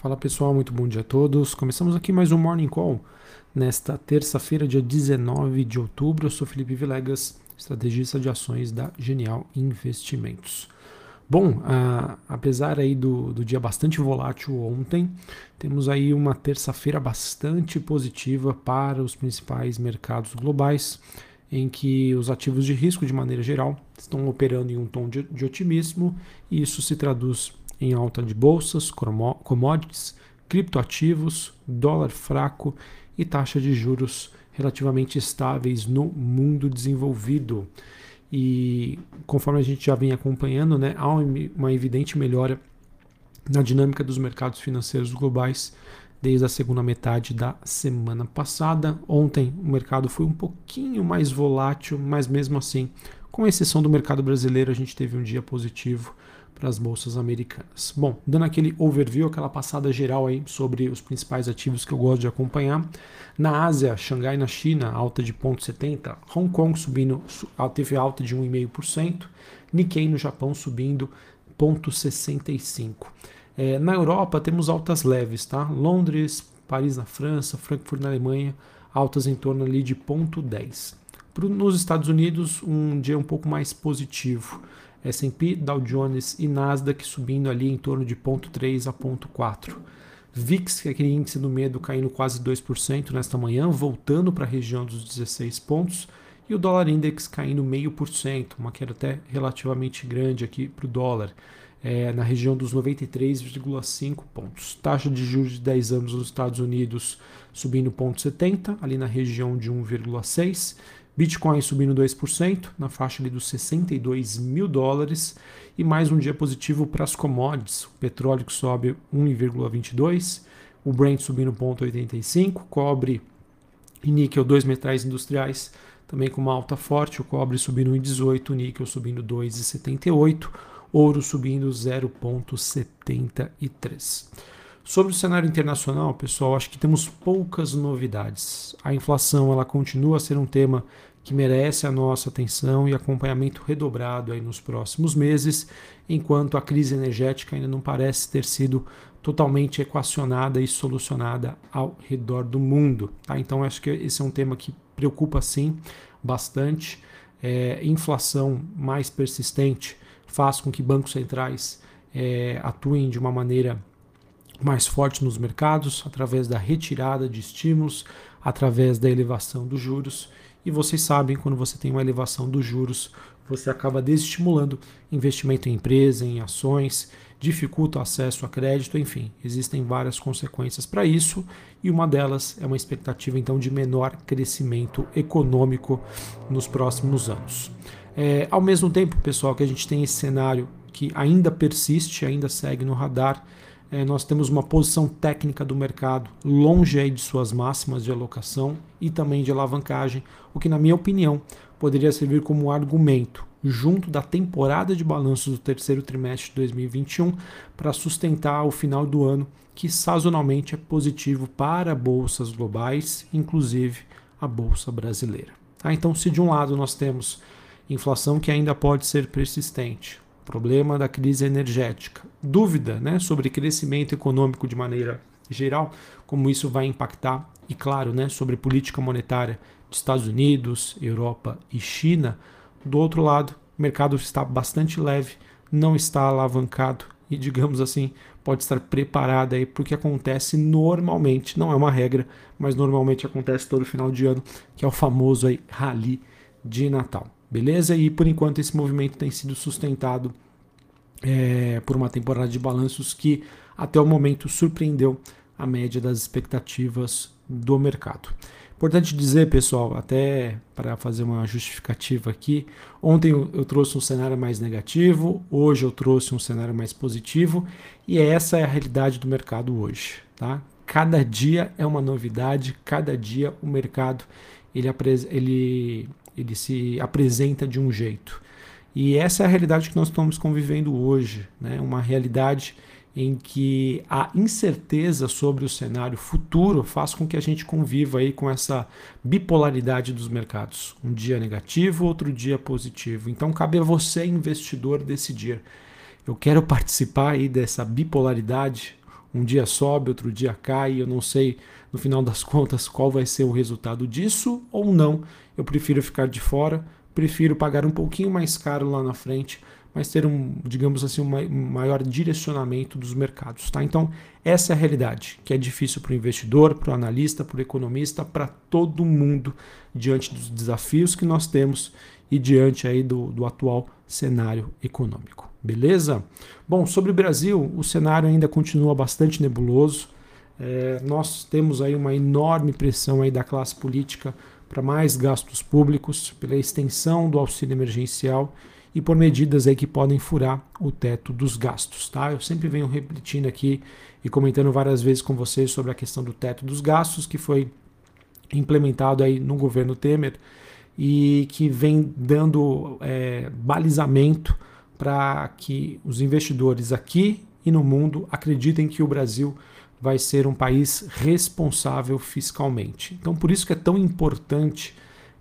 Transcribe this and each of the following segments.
Fala pessoal, muito bom dia a todos. Começamos aqui mais um Morning Call nesta terça-feira, dia 19 de outubro. Eu sou Felipe Vilegas, estrategista de ações da Genial Investimentos. Bom, apesar aí do, do dia bastante volátil ontem, temos aí uma terça-feira bastante positiva para os principais mercados globais, em que os ativos de risco, de maneira geral, estão operando em um tom de, de otimismo e isso se traduz em alta de bolsas, commodities, criptoativos, dólar fraco e taxa de juros relativamente estáveis no mundo desenvolvido. E conforme a gente já vem acompanhando, né, há uma evidente melhora na dinâmica dos mercados financeiros globais desde a segunda metade da semana passada. Ontem o mercado foi um pouquinho mais volátil, mas mesmo assim, com exceção do mercado brasileiro, a gente teve um dia positivo para as bolsas americanas. Bom, dando aquele overview, aquela passada geral aí sobre os principais ativos que eu gosto de acompanhar. Na Ásia, Xangai na China, alta de 0,70, Hong Kong subindo, teve alta de 1,5%, Nikkei no Japão subindo 0,65. É, na Europa temos altas leves, tá? Londres, Paris na França, Frankfurt na Alemanha, altas em torno ali de 0,10. Nos Estados Unidos, um dia um pouco mais positivo. S&P, Dow Jones e Nasdaq subindo ali em torno de 0,3 a 0,4. VIX, que é aquele índice do medo, caindo quase 2% nesta manhã, voltando para a região dos 16 pontos. E o dólar index caindo 0,5%, uma queda até relativamente grande aqui para o dólar, é, na região dos 93,5 pontos. Taxa de juros de 10 anos nos Estados Unidos subindo 0,70, ali na região de 1,6%. Bitcoin subindo 2%, na faixa ali dos 62 mil dólares. E mais um dia positivo para as commodities. O petróleo que sobe 1,22%, o Brent subindo 0,85%, cobre e níquel, dois metais industriais, também com uma alta forte. O cobre subindo 1,18%, o níquel subindo 2,78%, ouro subindo 0,73%. Sobre o cenário internacional, pessoal, acho que temos poucas novidades. A inflação ela continua a ser um tema que merece a nossa atenção e acompanhamento redobrado aí nos próximos meses, enquanto a crise energética ainda não parece ter sido totalmente equacionada e solucionada ao redor do mundo. Tá? Então, acho que esse é um tema que preocupa sim bastante. É, inflação mais persistente faz com que bancos centrais é, atuem de uma maneira mais forte nos mercados, através da retirada de estímulos, através da elevação dos juros. E vocês sabem, quando você tem uma elevação dos juros, você acaba desestimulando investimento em empresa, em ações, dificulta o acesso a crédito, enfim, existem várias consequências para isso, e uma delas é uma expectativa então de menor crescimento econômico nos próximos anos. É, ao mesmo tempo, pessoal, que a gente tem esse cenário que ainda persiste, ainda segue no radar, é, nós temos uma posição técnica do mercado longe aí de suas máximas de alocação e também de alavancagem, o que, na minha opinião, poderia servir como argumento junto da temporada de balanços do terceiro trimestre de 2021 para sustentar o final do ano, que sazonalmente é positivo para bolsas globais, inclusive a bolsa brasileira. Tá? Então, se de um lado nós temos inflação que ainda pode ser persistente, problema da crise energética, dúvida né, sobre crescimento econômico de maneira geral, como isso vai impactar, e claro, né, sobre política monetária dos Estados Unidos, Europa e China. Do outro lado, o mercado está bastante leve, não está alavancado e, digamos assim, pode estar preparado aí para o que acontece normalmente, não é uma regra, mas normalmente acontece todo final de ano, que é o famoso aí rally de Natal. Beleza? E por enquanto esse movimento tem sido sustentado é, por uma temporada de balanços que até o momento surpreendeu a média das expectativas do mercado. Importante dizer, pessoal, até para fazer uma justificativa aqui, ontem eu trouxe um cenário mais negativo, hoje eu trouxe um cenário mais positivo e essa é a realidade do mercado hoje, tá? Cada dia é uma novidade, cada dia o mercado ele, ele ele se apresenta de um jeito. E essa é a realidade que nós estamos convivendo hoje, né? uma realidade em que a incerteza sobre o cenário futuro faz com que a gente conviva aí com essa bipolaridade dos mercados. Um dia negativo, outro dia positivo. Então cabe a você, investidor, decidir. Eu quero participar aí dessa bipolaridade Um dia sobe, outro dia cai, eu não sei no final das contas qual vai ser o resultado disso ou não. Eu prefiro ficar de fora, prefiro pagar um pouquinho mais caro lá na frente, mas ter um, digamos assim, um maior direcionamento dos mercados. Tá? Então, essa é a realidade, que é difícil para o investidor, para o analista, para o economista, para todo mundo, diante dos desafios que nós temos e diante aí do, do atual cenário econômico. Beleza? Bom, sobre o Brasil, o cenário ainda continua bastante nebuloso. É, nós temos aí uma enorme pressão aí da classe política para mais gastos públicos, pela extensão do auxílio emergencial e por medidas aí que podem furar o teto dos gastos. Tá? Eu sempre venho repetindo aqui e comentando várias vezes com vocês sobre a questão do teto dos gastos que foi implementado aí no governo Temer e que vem dando é, balizamento para que os investidores aqui e no mundo acreditem que o Brasil vai ser um país responsável fiscalmente. Então, por isso que é tão importante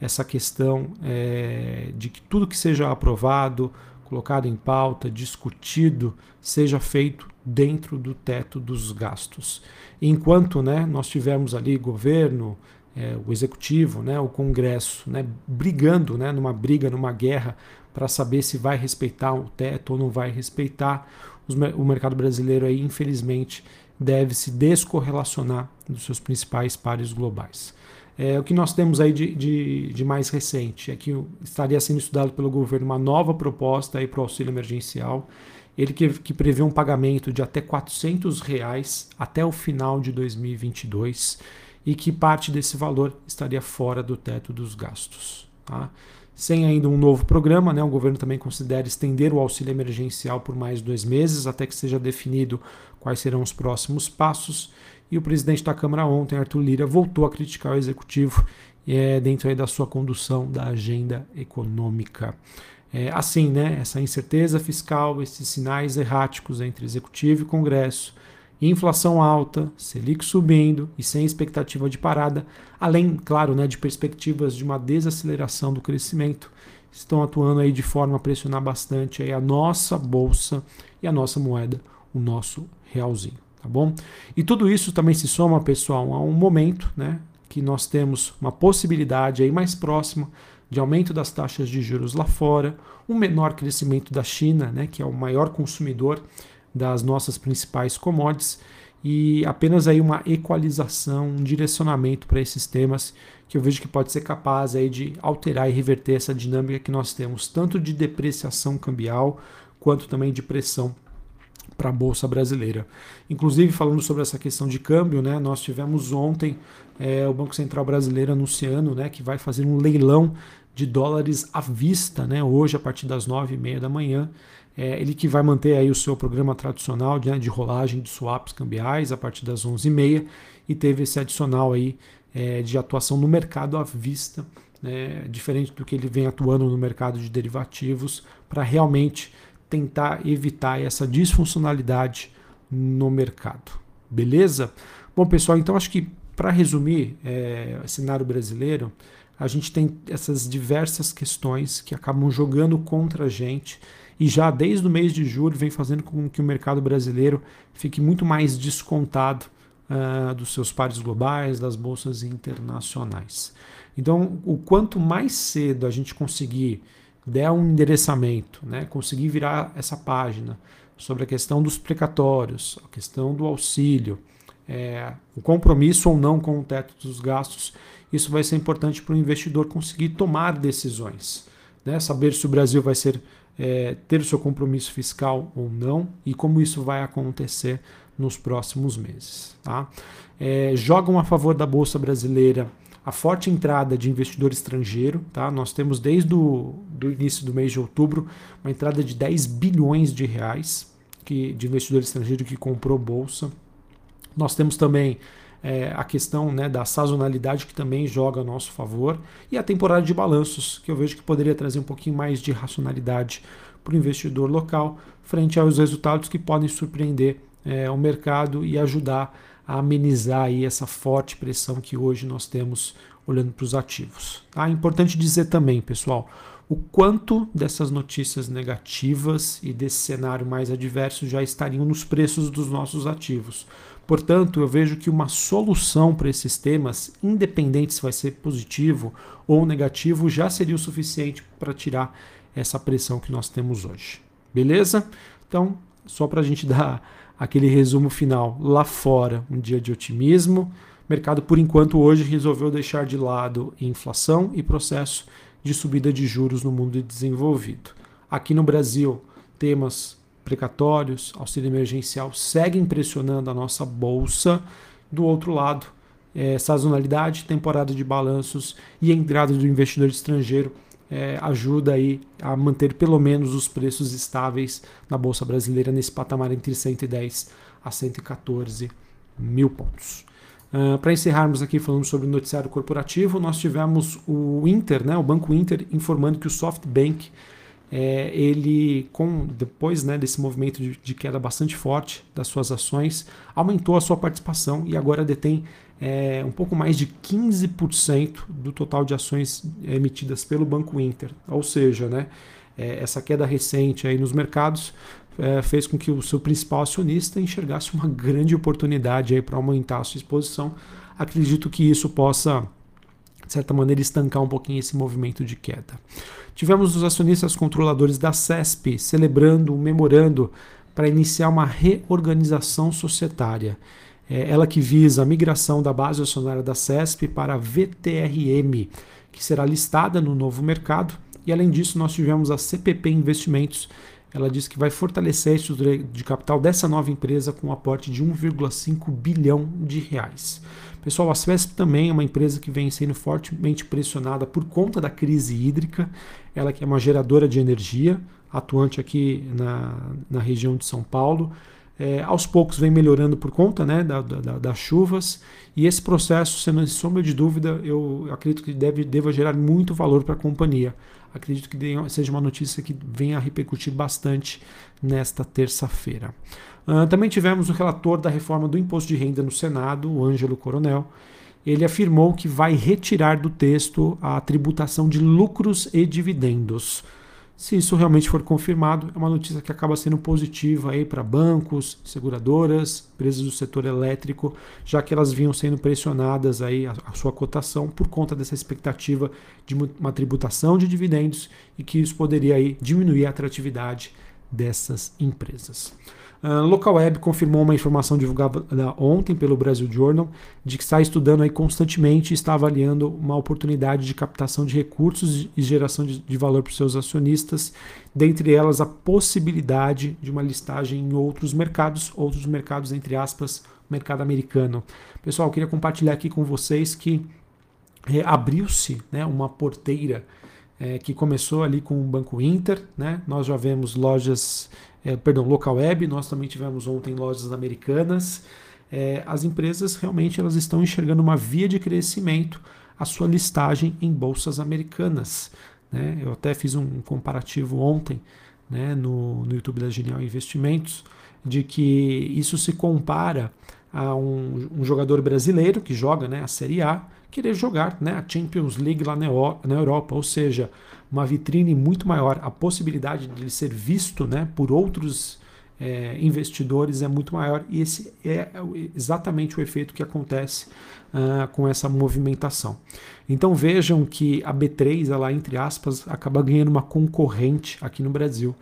essa questão é, de que tudo que seja aprovado, colocado em pauta, discutido, seja feito dentro do teto dos gastos. Enquanto né, nós tivermos ali governo, é, o executivo, né, o Congresso, né, brigando, né, numa briga, numa guerra, para saber se vai respeitar o teto ou não vai respeitar, o mercado brasileiro aí, infelizmente, deve se descorrelacionar dos seus principais pares globais. É, o que nós temos aí de, de, de, mais recente é que estaria sendo estudado pelo governo uma nova proposta para o auxílio emergencial, ele que, que prevê um pagamento de até 400 reais até o final de 2022 e que parte desse valor estaria fora do teto dos gastos. Tá? Sem ainda um novo programa, né, o governo também considera estender o auxílio emergencial por mais dois meses, até que seja definido quais serão os próximos passos. E o presidente da Câmara ontem, Arthur Lira, voltou a criticar o executivo é, dentro da sua condução da agenda econômica. É, assim, né, essa incerteza fiscal, esses sinais erráticos entre executivo e Congresso, inflação alta, Selic subindo e sem expectativa de parada, além, claro, né, de perspectivas de uma desaceleração do crescimento, estão atuando aí de forma a pressionar bastante aí a nossa bolsa e a nossa moeda, o nosso realzinho tá bom? E tudo isso também se soma, pessoal, a um momento, né, que nós temos uma possibilidade aí mais próxima de aumento das taxas de juros lá fora, um menor crescimento da China, né, que é o maior consumidor das nossas principais commodities, e apenas aí uma equalização, um direcionamento para esses temas que eu vejo que pode ser capaz aí de alterar e reverter essa dinâmica que nós temos, tanto de depreciação cambial quanto também de pressão para a Bolsa Brasileira. Inclusive, falando sobre essa questão de câmbio, né, nós tivemos ontem é, o Banco Central Brasileiro anunciando né, que vai fazer um leilão de dólares à vista, né, hoje a partir das nove e meia da manhã. É, ele que vai manter aí o seu programa tradicional né, de rolagem de swaps cambiais a partir das onze e meia e teve esse adicional aí é, de atuação no mercado à vista, né, diferente do que ele vem atuando no mercado de derivativos, para realmente tentar evitar essa disfuncionalidade no mercado. Beleza? Bom, pessoal, então acho que para resumir é, o cenário brasileiro, a gente tem essas diversas questões que acabam jogando contra a gente e já desde o mês de julho vem fazendo com que o mercado brasileiro fique muito mais descontado uh, dos seus pares globais, das bolsas internacionais. Então, o quanto mais cedo a gente conseguir der um endereçamento, né, conseguir virar essa página sobre a questão dos precatórios, a questão do auxílio, é, o compromisso ou não com o teto dos gastos, isso vai ser importante para o investidor conseguir tomar decisões, né, saber se o Brasil vai ser é, ter o seu compromisso fiscal ou não e como isso vai acontecer nos próximos meses. Tá? É, jogam a favor da Bolsa Brasileira a forte entrada de investidor estrangeiro. Tá? Nós temos desde o do início do mês de outubro uma entrada de 10 bilhões de reais que, de investidor estrangeiro que comprou bolsa. Nós temos também é, a questão né, da sazonalidade que também joga a nosso favor e a temporada de balanços, que eu vejo que poderia trazer um pouquinho mais de racionalidade para o investidor local frente aos resultados que podem surpreender é, o mercado e ajudar a amenizar aí essa forte pressão que hoje nós temos olhando para os ativos. Tá? Importante dizer também, pessoal, o quanto dessas notícias negativas e desse cenário mais adverso já estariam nos preços dos nossos ativos. Portanto, eu vejo que uma solução para esses temas, independente se vai ser positivo ou negativo, já seria o suficiente para tirar essa pressão que nós temos hoje. Beleza? Então, só para a gente dar aquele resumo final. Lá fora, um dia de otimismo. O mercado, por enquanto, hoje resolveu deixar de lado inflação e processo de subida de juros no mundo desenvolvido. Aqui no Brasil, temas precatórios, auxílio emergencial seguem pressionando a nossa bolsa. Do outro lado, é, sazonalidade, temporada de balanços e entrada do investidor estrangeiro é, ajuda aí a manter pelo menos os preços estáveis na bolsa brasileira nesse patamar entre 110 a 114 mil pontos. Uh, Para encerrarmos aqui falando sobre o noticiário corporativo, nós tivemos o Inter, né, o Banco Inter, informando que o SoftBank, é, ele, com depois né, desse movimento de, de, queda bastante forte das suas ações, aumentou a sua participação e agora detém é, um pouco mais de 15% do total de ações emitidas pelo Banco Inter. Ou seja, né, é, essa queda recente aí nos mercados é, fez com que o seu principal acionista enxergasse uma grande oportunidade para aumentar a sua exposição. Acredito que isso possa, de certa maneira, estancar um pouquinho esse movimento de queda. Tivemos os acionistas controladores da CESP celebrando um memorando para iniciar uma reorganização societária. É ela que visa a migração da base acionária da CESP para a VTRM, que será listada no novo mercado. E além disso, nós tivemos a CPP Investimentos, ela diz que vai fortalecer a estrutura de capital dessa nova empresa com um aporte de 1,5 bilhão de reais. Pessoal, a Suesp também é uma empresa que vem sendo fortemente pressionada por conta da crise hídrica. Ela que é uma geradora de energia, atuante aqui na, na região de São Paulo. É, aos poucos vem melhorando por conta né, da, da, das chuvas, e esse processo, sem sombra de dúvida, eu acredito que deve, deva gerar muito valor para a companhia acredito que seja uma notícia que venha a repercutir bastante nesta terça-feira. Uh, também tivemos o relator da reforma do imposto de renda no Senado, o Ângelo Coronel. Ele afirmou que vai retirar do texto a tributação de lucros e dividendos. Se isso realmente for confirmado, é uma notícia que acaba sendo positiva aí para bancos, seguradoras, empresas do setor elétrico, já que elas vinham sendo pressionadas aí a, a sua cotação por conta dessa expectativa de uma tributação de dividendos e que isso poderia aí diminuir a atratividade dessas empresas. Uh, Local Web confirmou uma informação divulgada ontem pelo Brasil Journal de que está estudando aí constantemente e está avaliando uma oportunidade de captação de recursos e geração de, de valor para os seus acionistas, dentre elas a possibilidade de uma listagem em outros mercados, outros mercados entre aspas, mercado americano. Pessoal, queria compartilhar aqui com vocês que é, abriu-se né, uma porteira é, que começou ali com o Banco Inter, né? Nós já vemos lojas é, perdão, local web, nós também tivemos ontem lojas americanas. É, as empresas realmente elas estão enxergando uma via de crescimento a sua listagem em bolsas americanas. Né? Eu até fiz um comparativo ontem né, no, no YouTube da Genial Investimentos de que isso se compara a um, um jogador brasileiro que joga né, a Série A querer jogar né, a Champions League lá na, Europa, ou seja, uma vitrine muito maior, a possibilidade de ele ser visto né, por outros é, investidores é muito maior e esse é exatamente o efeito que acontece uh, com essa movimentação. Então vejam que a B3, ela entre aspas, acaba ganhando uma concorrente aqui no Brasil.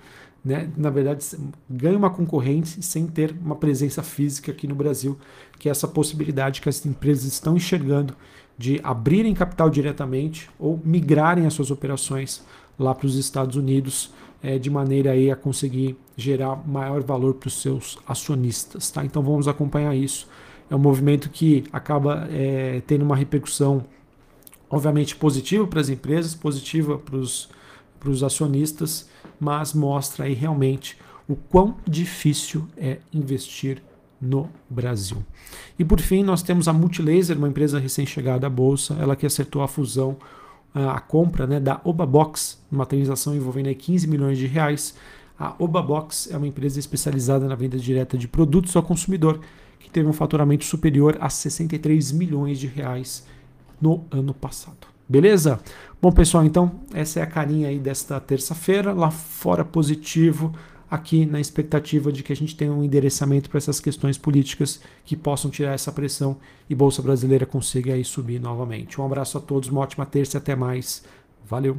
Né? Na verdade, ganha uma concorrente sem ter uma presença física aqui no Brasil, que é essa possibilidade que as empresas estão enxergando de abrirem capital diretamente ou migrarem as suas operações lá para os Estados Unidos, é, de maneira aí a conseguir gerar maior valor para os seus acionistas. Tá? Então vamos acompanhar isso. É um movimento que acaba é, tendo uma repercussão, obviamente, positiva para as empresas, positiva para os, acionistas, mas mostra aí realmente o quão difícil é investir no Brasil. E por fim, nós temos a Multilaser, uma empresa recém-chegada à bolsa, ela que acertou a fusão, a compra né, da Obabox, uma transação envolvendo 15 milhões de reais. A Obabox é uma empresa especializada na venda direta de produtos ao consumidor, que teve um faturamento superior a 63 milhões de reais no ano passado. Beleza? Bom, pessoal, então essa é a carinha aí desta terça-feira. Lá fora positivo, aqui na expectativa de que a gente tenha um endereçamento para essas questões políticas que possam tirar essa pressão e Bolsa Brasileira consiga aí subir novamente. Um abraço a todos, uma ótima terça e até mais. Valeu!